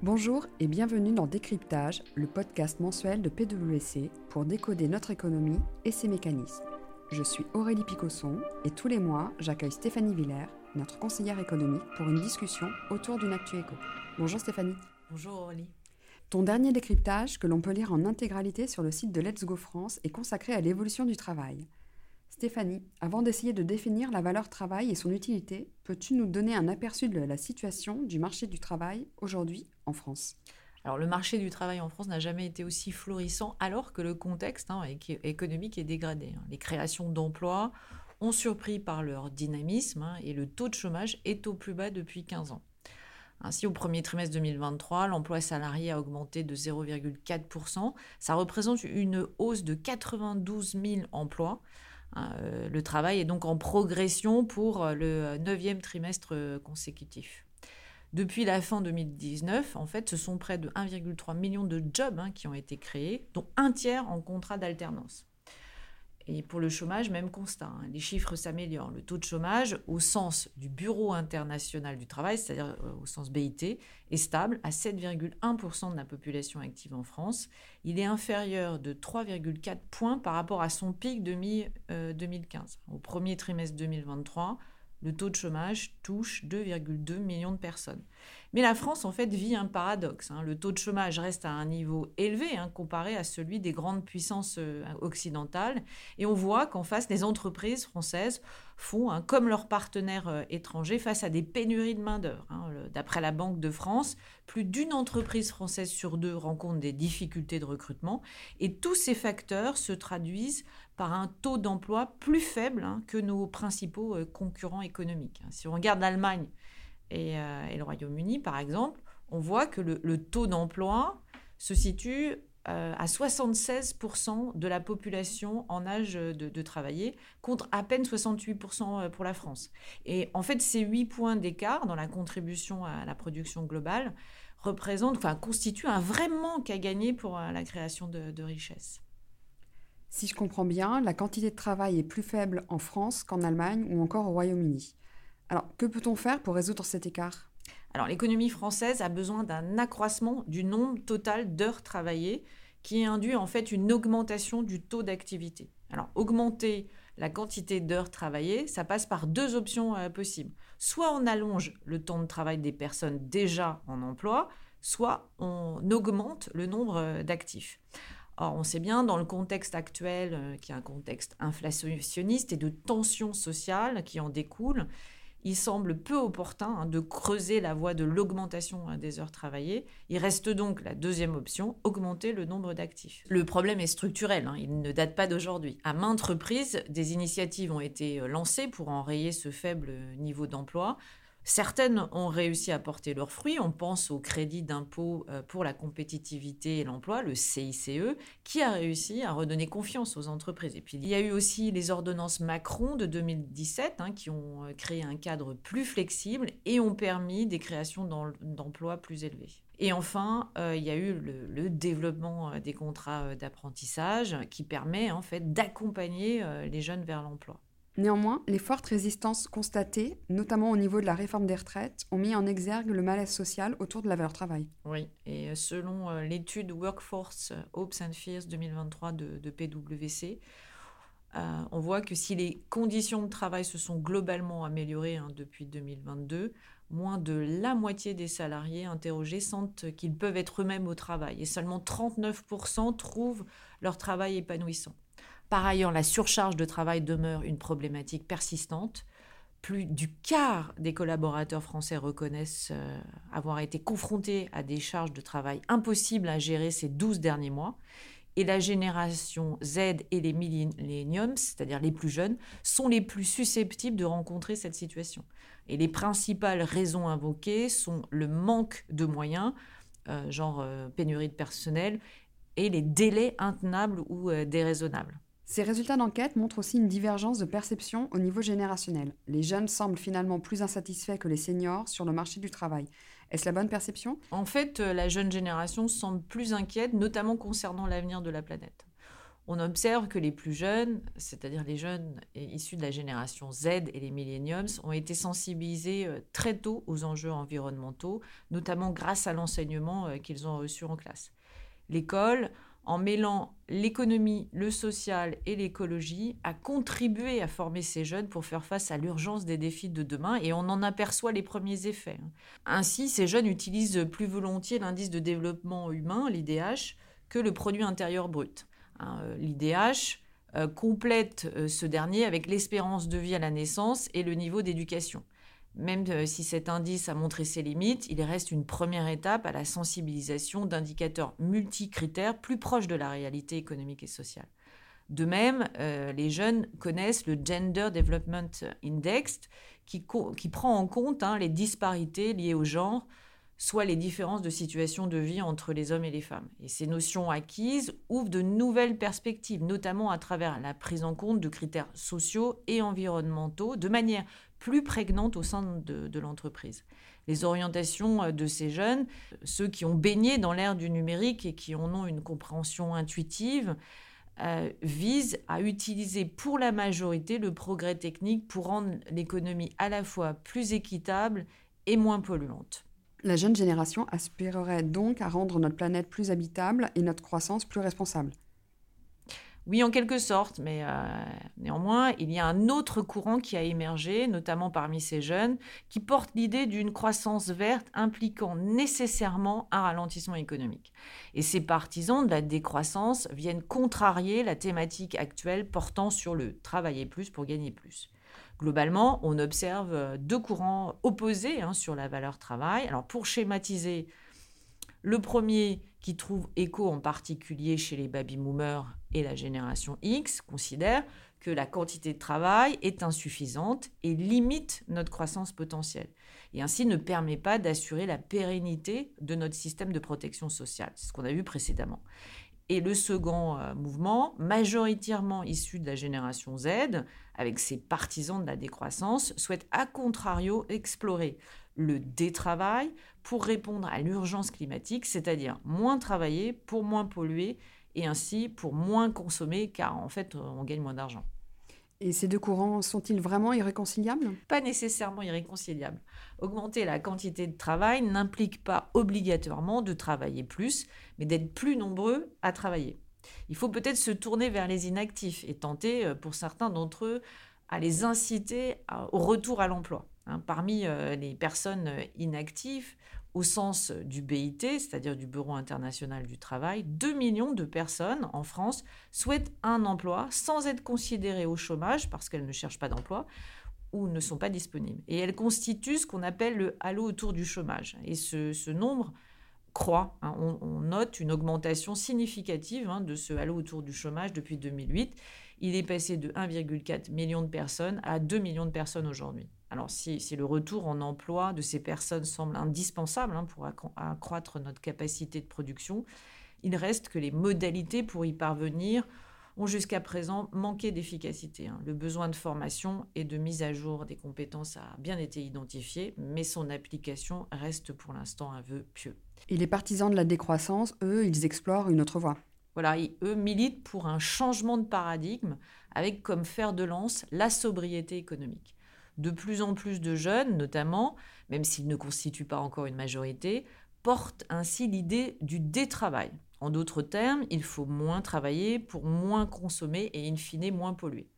Bonjour et bienvenue dans Décryptage, le podcast mensuel de PwC pour décoder notre économie et ses mécanismes. Je suis Aurélie Picosson et tous les mois, j'accueille Stéphanie Villers, notre conseillère économique, pour une discussion autour d'une actu éco. Bonjour Stéphanie. Bonjour Aurélie. Ton dernier décryptage, que l'on peut lire en intégralité sur le site de Let's Go France, est consacré à l'évolution du travail. Stéphanie, avant d'essayer de définir la valeur travail et son utilité, peux-tu nous donner un aperçu de la situation du marché du travail aujourd'hui en France? Alors, le marché du travail en France n'a jamais été aussi florissant alors que le contexte hein, économique est dégradé. Hein. Les créations d'emplois ont surpris par leur dynamisme hein, et le taux de chômage est au plus bas depuis 15 ans. Ainsi, au premier trimestre 2023, l'emploi salarié a augmenté de 0,4%. Ça représente une hausse de 92 000 emplois. Hein, euh, le travail est donc en progression pour euh, le neuvième trimestre euh, consécutif. Depuis la fin 2019, en fait, ce sont près de 1,3 million de jobs hein, qui ont été créés, dont un tiers en contrat d'alternance. Et pour le chômage, même constat. Hein. Les chiffres s'améliorent. Le taux de chômage, au sens du Bureau international du travail, c'est-à-dire euh, au sens BIT, est stable à 7,1% de la population active en France. Il est inférieur de 3,4 points par rapport à son pic de mi-2015. Au premier trimestre 2023, le taux de chômage touche 2,2 millions de personnes. Mais la France, en fait, vit un paradoxe. Hein. Le taux de chômage reste à un niveau élevé hein, comparé à celui des grandes puissances euh, occidentales. Et on voit qu'en face, les entreprises françaises font, hein, comme leurs partenaires euh, étrangers, face à des pénuries de main-d'œuvre. D'après la Banque de France, plus d'une entreprise française sur deux rencontre des difficultés de recrutement. Et tous ces facteurs se traduisent par un taux d'emploi plus faible que nos principaux euh, concurrents économiques. Si on regarde l'Allemagne, euh, et, le Royaume-Uni, par exemple, on voit que le, taux d'emploi se situe euh, à 76% de la population en âge de, travailler, contre à peine 68% euh, pour la France. Et en fait, ces 8 points d'écart dans la contribution à la production globale représentent, enfin, constituent un vrai manque à gagner pour la création de, de richesses. Si je comprends bien, la quantité de travail est plus faible en France qu'en Allemagne ou encore au Royaume-Uni. Alors, que peut-on faire pour résoudre cet écart? Alors, l'économie française a besoin d'un accroissement du nombre total d'heures travaillées qui induit en fait une augmentation du taux d'activité. Alors, augmenter la quantité d'heures travaillées, ça passe par deux options euh, possibles. Soit on allonge le temps de travail des personnes déjà en emploi, soit on augmente le nombre euh, d'actifs. Or, on sait bien, dans le contexte actuel, euh, qui est un contexte inflationniste et de tensions sociales qui en découlent, il semble peu opportun hein, de creuser la voie de l'augmentation hein, des heures travaillées. Il reste donc la deuxième option, augmenter le nombre d'actifs. Le problème est structurel, hein, il ne date pas d'aujourd'hui. À maintes reprises, des initiatives ont été euh, lancées pour enrayer ce faible niveau d'emploi. Certaines ont réussi à porter leurs fruits. On pense au crédit d'impôt euh, pour la compétitivité et l'emploi, le CICE, qui a réussi à redonner confiance aux entreprises. Et puis il y a eu aussi les ordonnances Macron de 2017 hein, qui ont euh, créé un cadre plus flexible et ont permis des créations d'emplois plus élevés. Et enfin, euh, il y a eu le, développement des contrats d'apprentissage qui permet en fait d'accompagner les jeunes vers l'emploi. Néanmoins, les fortes résistances constatées, notamment au niveau de la réforme des retraites, ont mis en exergue le malaise social autour de la valeur travail. Oui, et euh, selon euh, l'étude Workforce euh, Hopes and Fears 2023 de, PwC, on voit que si les conditions de travail se sont globalement améliorées hein, depuis 2022, moins de la moitié des salariés interrogés sentent qu'ils peuvent être eux-mêmes au travail et seulement 39% trouvent leur travail épanouissant. Par ailleurs, la surcharge de travail demeure une problématique persistante. Plus du quart des collaborateurs français reconnaissent euh, avoir été confrontés à des charges de travail impossibles à gérer ces 12 derniers mois. Et la génération Z et les millenniums, c'est-à-dire les plus jeunes, sont les plus susceptibles de rencontrer cette situation. Et les principales raisons invoquées sont le manque de moyens, euh, genre euh, pénurie de personnel, et les délais intenables ou déraisonnables. Ces résultats d'enquête montrent aussi une divergence de perception au niveau générationnel. Les jeunes semblent finalement plus insatisfaits que les seniors sur le marché du travail. Est-ce la bonne perception? En fait, euh, la jeune génération semble plus inquiète, notamment concernant l'avenir de la planète. on observe que les plus jeunes, c'est-à-dire les jeunes issus de la génération Z et les millenniums, ont été sensibilisés euh, très tôt aux enjeux environnementaux, notamment grâce à l'enseignement euh, qu'ils ont reçu en classe. L'école, en mêlant l'économie, le social et l'écologie, a contribué à former ces jeunes pour faire face à l'urgence des défis de demain et on en aperçoit les premiers effets. Ainsi, ces jeunes utilisent plus volontiers l'indice de développement humain, l'IDH, que le produit intérieur brut. Hein, euh, L'IDH euh, complète euh, ce dernier avec l'espérance de vie à la naissance et le niveau d'éducation. Même si cet indice a montré ses limites, il reste une première étape à la sensibilisation d'indicateurs multicritères plus proches de la réalité économique et sociale. De même, les jeunes connaissent le Gender Development Index qui, prend en compte hein, les disparités liées au genre soit les différences de situation de vie entre les hommes et les femmes. Et ces notions acquises ouvrent de nouvelles perspectives, notamment à travers la prise en compte de critères sociaux et environnementaux de manière plus prégnante au sein de, l'entreprise. Les orientations euh, de ces jeunes, ceux qui ont baigné dans l'ère du numérique et qui en ont une compréhension intuitive, euh, visent à utiliser pour la majorité le progrès technique pour rendre l'économie à la fois plus équitable et moins polluante. La jeune génération aspirerait donc à rendre notre planète plus habitable et notre croissance plus responsable. Oui, en quelque sorte, mais euh, néanmoins, il y a un autre courant qui a émergé, notamment parmi ces jeunes, qui porte l'idée d'une croissance verte impliquant nécessairement un ralentissement économique. Et ces partisans de la décroissance viennent contrarier la thématique actuelle portant sur le travailler plus pour gagner plus. Globalement, on observe euh, deux courants opposés hein, sur la valeur travail. Alors pour schématiser, le premier qui trouve écho en particulier chez les baby-boomers et la génération X considère que la quantité de travail est insuffisante et limite notre croissance potentielle et ainsi ne permet pas d'assurer la pérennité de notre système de protection sociale. C'est ce qu'on a vu précédemment. Et le second euh, mouvement, majoritairement issu de la génération Z, avec ses partisans de la décroissance, souhaite à contrario explorer le détravail pour répondre à l'urgence climatique, c'est-à-dire moins travailler pour moins polluer et ainsi pour moins consommer, car en fait on gagne moins d'argent. Et ces deux courants sont-ils vraiment irréconciliables? Pas nécessairement irréconciliables. Augmenter la quantité de travail n'implique pas obligatoirement de travailler plus, mais d'être plus nombreux à travailler. Il faut peut-être se tourner vers les inactifs et tenter, euh, pour certains d'entre eux, à les inciter au retour à l'emploi. Hein. Parmi euh, les personnes euh, inactives, au sens du BIT, c'est-à-dire du Bureau international du travail, 2 millions de personnes en France souhaitent un emploi sans être considérées au chômage parce qu'elles ne cherchent pas d'emploi ou ne sont pas disponibles. Et elles constituent ce qu'on appelle le halo autour du chômage. Et ce, nombre croît. Hein. On, note une augmentation significative hein, de ce halo autour du chômage depuis 2008. Il est passé de 1,4 million de personnes à 2 millions de personnes aujourd'hui. Alors si, le retour en emploi de ces personnes semble indispensable hein, pour accroître notre capacité de production, il reste que les modalités pour y parvenir ont jusqu'à présent manqué d'efficacité. Hein. Le besoin de formation et de mise à jour des compétences a bien été identifié, mais son application reste pour l'instant un vœu pieux. Et les partisans de la décroissance, eux, ils explorent une autre voie. Voilà, eux militent pour un changement de paradigme avec comme fer de lance la sobriété économique. De plus en plus de jeunes, notamment, même s'ils ne constituent pas encore une majorité, portent ainsi l'idée du détravail. En d'autres termes, il faut moins travailler pour moins consommer et in fine moins polluer.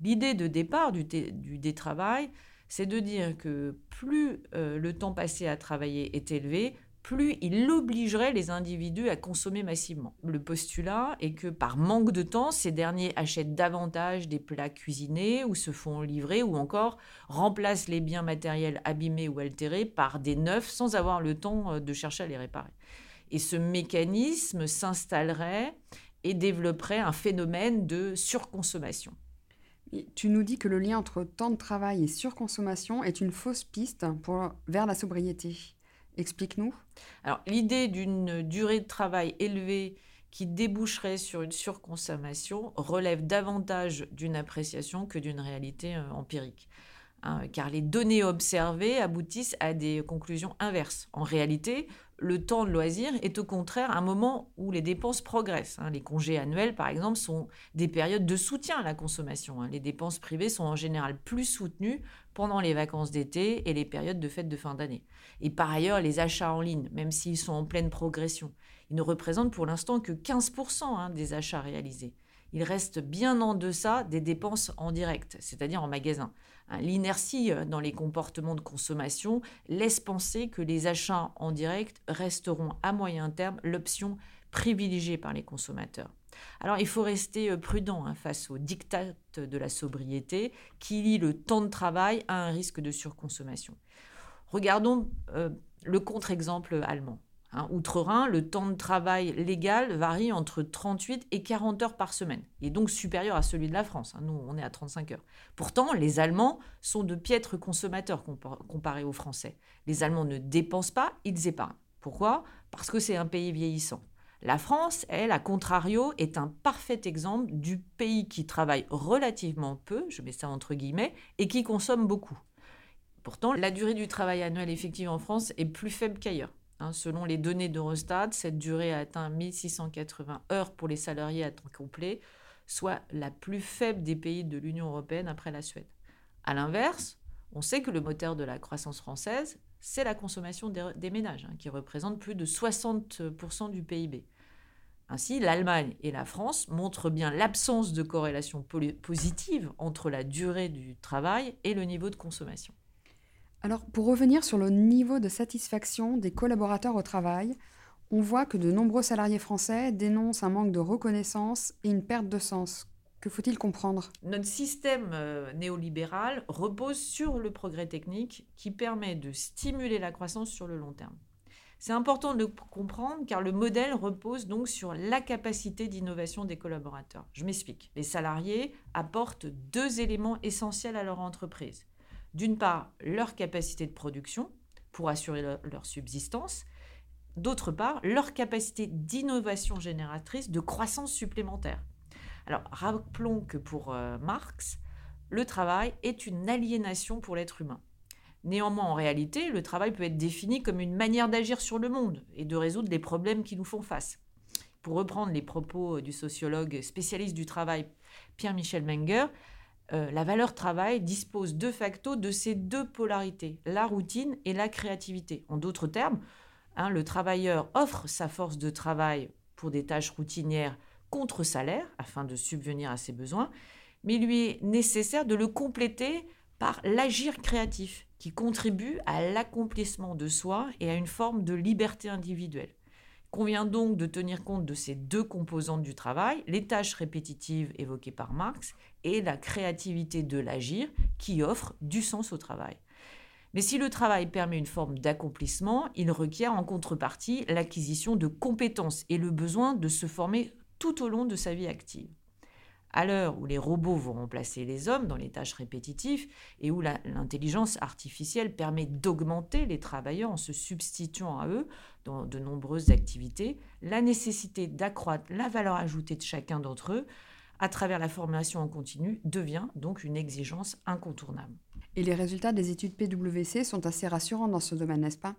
L'idée de départ du, détravail, c'est de dire que plus euh, le temps passé à travailler est élevé, plus il obligerait les individus à consommer massivement. Le postulat est que par manque de temps, ces derniers achètent davantage des plats cuisinés ou se font livrer ou encore remplacent les biens matériels abîmés ou altérés par des neufs sans avoir le temps euh, de chercher à les réparer. Et ce mécanisme s'installerait et développerait un phénomène de surconsommation. tu nous dis que le lien entre temps de travail et surconsommation est une fausse piste pour, vers la sobriété. Explique-nous. L'idée d'une durée de travail élevée qui déboucherait sur une surconsommation relève davantage d'une appréciation que d'une réalité euh, empirique. Hein, car les données observées aboutissent à des conclusions inverses. En réalité, le temps de loisir est au contraire un moment où les dépenses progressent. Hein. Les congés annuels, par exemple, sont des périodes de soutien à la consommation. Hein. Les dépenses privées sont en général plus soutenues pendant les vacances d'été et les périodes de fêtes de fin d'année. Et par ailleurs, les achats en ligne, même s'ils sont en pleine progression, ils ne représentent pour l'instant que 15% hein, des achats réalisés. Ils restent bien en deçà des dépenses en direct, c'est-à-dire en magasin. Hein, l'inertie euh, dans les comportements de consommation laisse penser que les achats en direct resteront à moyen terme l'option privilégiée par les consommateurs. Alors il faut rester euh, prudent hein, face au diktat de la sobriété qui lie le temps de travail à un risque de surconsommation. Regardons euh, le contre-exemple allemand. Hein, Outre-Rhin, le temps de travail légal varie entre 38 et 40 heures par semaine. Il est donc supérieur à celui de la France. Hein. Nous, on est à 35 heures. Pourtant, les Allemands sont de piètres consommateurs comparés aux Français. Les Allemands ne dépensent pas, ils épargnent. Pourquoi? Parce que c'est un pays vieillissant. La France, elle, à contrario, est un parfait exemple du pays qui travaille relativement peu, je mets ça entre guillemets, et qui consomme beaucoup. Pourtant, la durée du travail annuel effectif en France est plus faible qu'ailleurs. Hein, selon les données d'Eurostat, cette durée a atteint 1680 heures pour les salariés à temps complet, soit la plus faible des pays de l'Union européenne après la Suède. A l'inverse, on sait que le moteur de la croissance française, c'est la consommation des, ménages, hein, qui représente plus de 60% du PIB. Ainsi, l'Allemagne et la France montrent bien l'absence de corrélation positive entre la durée du travail et le niveau de consommation. Alors, pour revenir sur le niveau de satisfaction des collaborateurs au travail, on voit que de nombreux salariés français dénoncent un manque de reconnaissance et une perte de sens. Que faut-il comprendre? Notre système euh, néolibéral repose sur le progrès technique qui permet de stimuler la croissance sur le long terme. C'est important de comprendre car le modèle repose donc sur la capacité d'innovation des collaborateurs. Je m'explique. Les salariés apportent deux éléments essentiels à leur entreprise d'une part, leur capacité de production pour assurer leur, subsistance, d'autre part, leur capacité d'innovation génératrice de croissance supplémentaire. Alors, rappelons que pour euh, Marx, le travail est une aliénation pour l'être humain. Néanmoins, en réalité, le travail peut être défini comme une manière d'agir sur le monde et de résoudre les problèmes qui nous font face. Pour reprendre les propos du sociologue spécialiste du travail Pierre-Michel Menger, euh, la valeur travail dispose de facto de ces deux polarités, la routine et la créativité. En d'autres termes, hein, le travailleur offre sa force de travail pour des tâches routinières contre salaire afin de subvenir à ses besoins, mais il lui est nécessaire de le compléter par l'agir créatif qui contribue à l'accomplissement de soi et à une forme de liberté individuelle convient donc de tenir compte de ces deux composantes du travail, les tâches répétitives évoquées par Marx et la créativité de l'agir qui offre du sens au travail. Mais si le travail permet une forme d'accomplissement, il requiert en contrepartie l'acquisition de compétences et le besoin de se former tout au long de sa vie active. À l'heure où les robots vont remplacer les hommes dans les tâches répétitives et où l'intelligence artificielle permet d'augmenter les travailleurs en se substituant à eux dans de nombreuses activités, la nécessité d'accroître la valeur ajoutée de chacun d'entre eux à travers la formation en continu devient donc une exigence incontournable. Et les résultats des études PwC sont assez rassurants dans ce domaine, n'est-ce pas?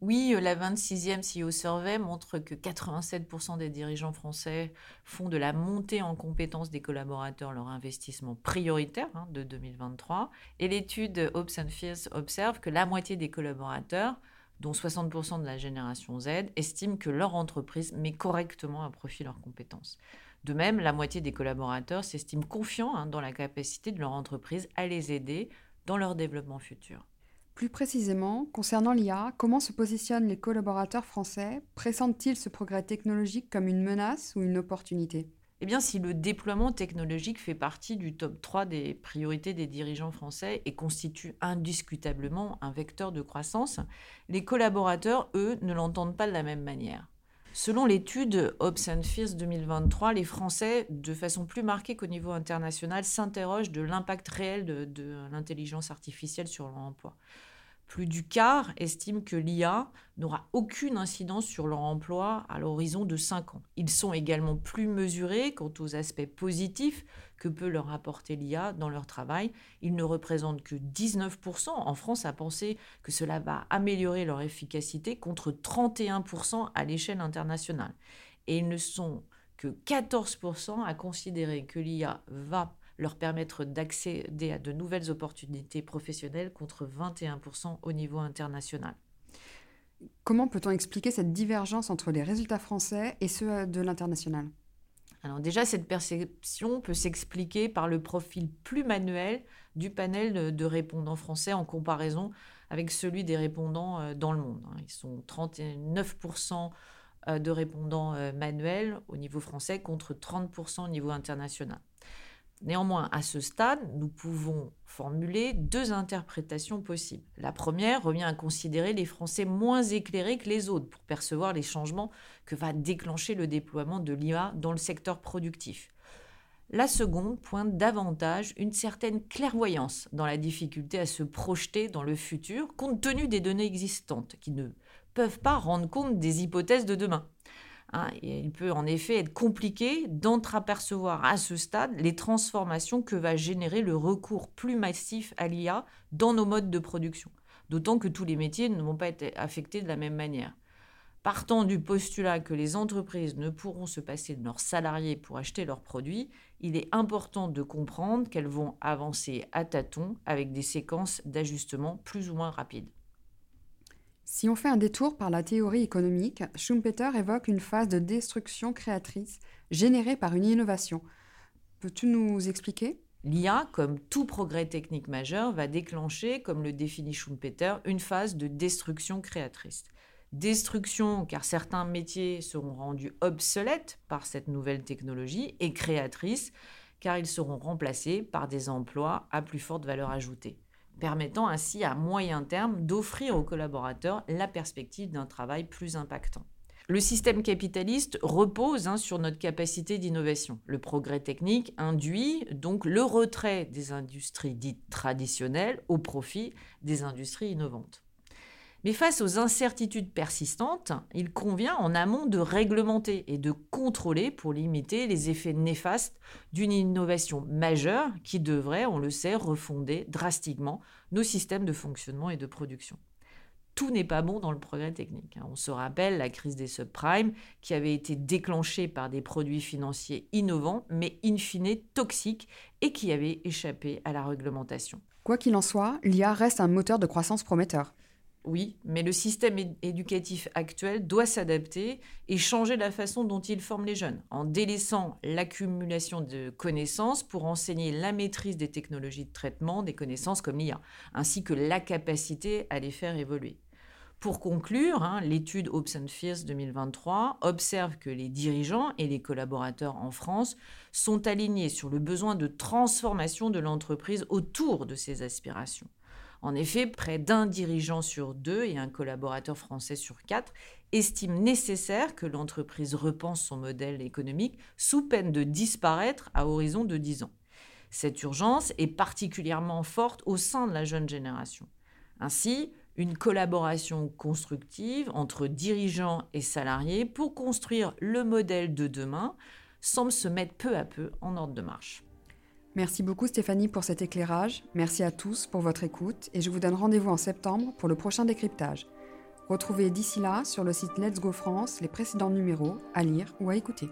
Oui, euh, la 26e CEO Survey montre que 87% des dirigeants français font de la montée en compétences des collaborateurs leur investissement prioritaire hein, de 2023. Et l'étude and Fears observe que la moitié des collaborateurs, dont 60% de la génération Z, estiment que leur entreprise met correctement à profit leurs compétences. De même, la moitié des collaborateurs s'estiment confiants hein, dans la capacité de leur entreprise à les aider dans leur développement futur. Plus précisément, concernant l'IA, comment se positionnent les collaborateurs français? Pressentent-ils ce progrès technologique comme une menace ou une opportunité? Eh bien, si le déploiement technologique fait partie du top 3 des priorités des dirigeants français et constitue indiscutablement un vecteur de croissance, les collaborateurs, eux, ne l'entendent pas de la même manière. Selon l'étude and Fears 2023, les Français, de façon plus marquée qu'au niveau international, s'interrogent de l'impact réel de, de l'intelligence artificielle sur leur emploi. Plus du quart estiment que l'IA n'aura aucune incidence sur leur emploi à l'horizon de 5 ans. Ils sont également plus mesurés quant aux aspects positifs que peut leur apporter l'IA dans leur travail. Ils ne représentent que 19% en France à penser que cela va améliorer leur efficacité contre 31% à l'échelle internationale. Et ils ne sont que 14% à considérer que l'IA va leur permettre d'accéder à de nouvelles opportunités professionnelles contre 21% au niveau international. Comment peut-on expliquer cette divergence entre les résultats français et ceux de l'international? Alors déjà, cette perception peut s'expliquer par le profil plus manuel du panel de répondants français en comparaison avec celui des répondants euh, dans le monde. Hein. Ils sont 39% euh, de répondants euh, manuels au niveau français contre 30% au niveau international. Néanmoins, à ce stade, nous pouvons formuler deux interprétations possibles. La première revient à considérer les Français moins éclairés que les autres pour percevoir les changements que va déclencher le déploiement de l'IA dans le secteur productif. La seconde pointe davantage une certaine clairvoyance dans la difficulté à se projeter dans le futur compte tenu des données existantes qui ne peuvent pas rendre compte des hypothèses de demain. Hein, il peut en effet être compliqué d'entreapercevoir à ce stade les transformations que va générer le recours plus massif à l'IA dans nos modes de production. D'autant que tous les métiers ne vont pas être affectés de la même manière. Partant du postulat que les entreprises ne pourront se passer de leurs salariés pour acheter leurs produits, il est important de comprendre qu'elles vont avancer à tâtons avec des séquences d'ajustement plus ou moins rapides. Si on fait un détour par la théorie économique, Schumpeter évoque une phase de destruction créatrice générée par une innovation. Peux-tu nous expliquer? L'IA, comme tout progrès technique majeur, va déclencher, comme le définit Schumpeter, une phase de destruction créatrice. Destruction car certains métiers seront rendus obsolètes par cette nouvelle technologie et créatrice car ils seront remplacés par des emplois à plus forte valeur ajoutée permettant ainsi à moyen terme d'offrir aux collaborateurs la perspective d'un travail plus impactant. Le système capitaliste repose hein, sur notre capacité d'innovation. Le progrès technique induit donc le retrait des industries dites traditionnelles au profit des industries innovantes. Mais face aux incertitudes persistantes, il convient en amont de réglementer et de contrôler pour limiter les effets néfastes d'une innovation majeure qui devrait, on le sait, refonder drastiquement nos systèmes de fonctionnement et de production. Tout n'est pas bon dans le progrès technique. Hein. On se rappelle la crise des subprimes qui avait été déclenchée par des produits financiers innovants mais in fine toxiques et qui avaient échappé à la réglementation. Quoi qu'il en soit, l'IA reste un moteur de croissance prometteur. Oui, mais le système éducatif actuel doit s'adapter et changer la façon dont il forme les jeunes, en délaissant l'accumulation de connaissances pour enseigner la maîtrise des technologies de traitement des connaissances comme l'IA, ainsi que la capacité à les faire évoluer. Pour conclure, hein, l'étude Hobson Fierce 2023 observe que les dirigeants et les collaborateurs en France sont alignés sur le besoin de transformation de l'entreprise autour de ces aspirations. En effet, près d'un dirigeant sur deux et un collaborateur français sur quatre estiment nécessaire que l'entreprise repense son modèle économique sous peine de disparaître à horizon de 10 ans. Cette urgence est particulièrement forte au sein de la jeune génération. Ainsi, une collaboration constructive entre dirigeants et salariés pour construire le modèle de demain semble se mettre peu à peu en ordre de marche. Merci beaucoup Stéphanie pour cet éclairage. Merci à tous pour votre écoute et je vous donne rendez-vous en septembre pour le prochain décryptage. Retrouvez d'ici là sur le site Let's Go France les précédents numéros à lire ou à écouter.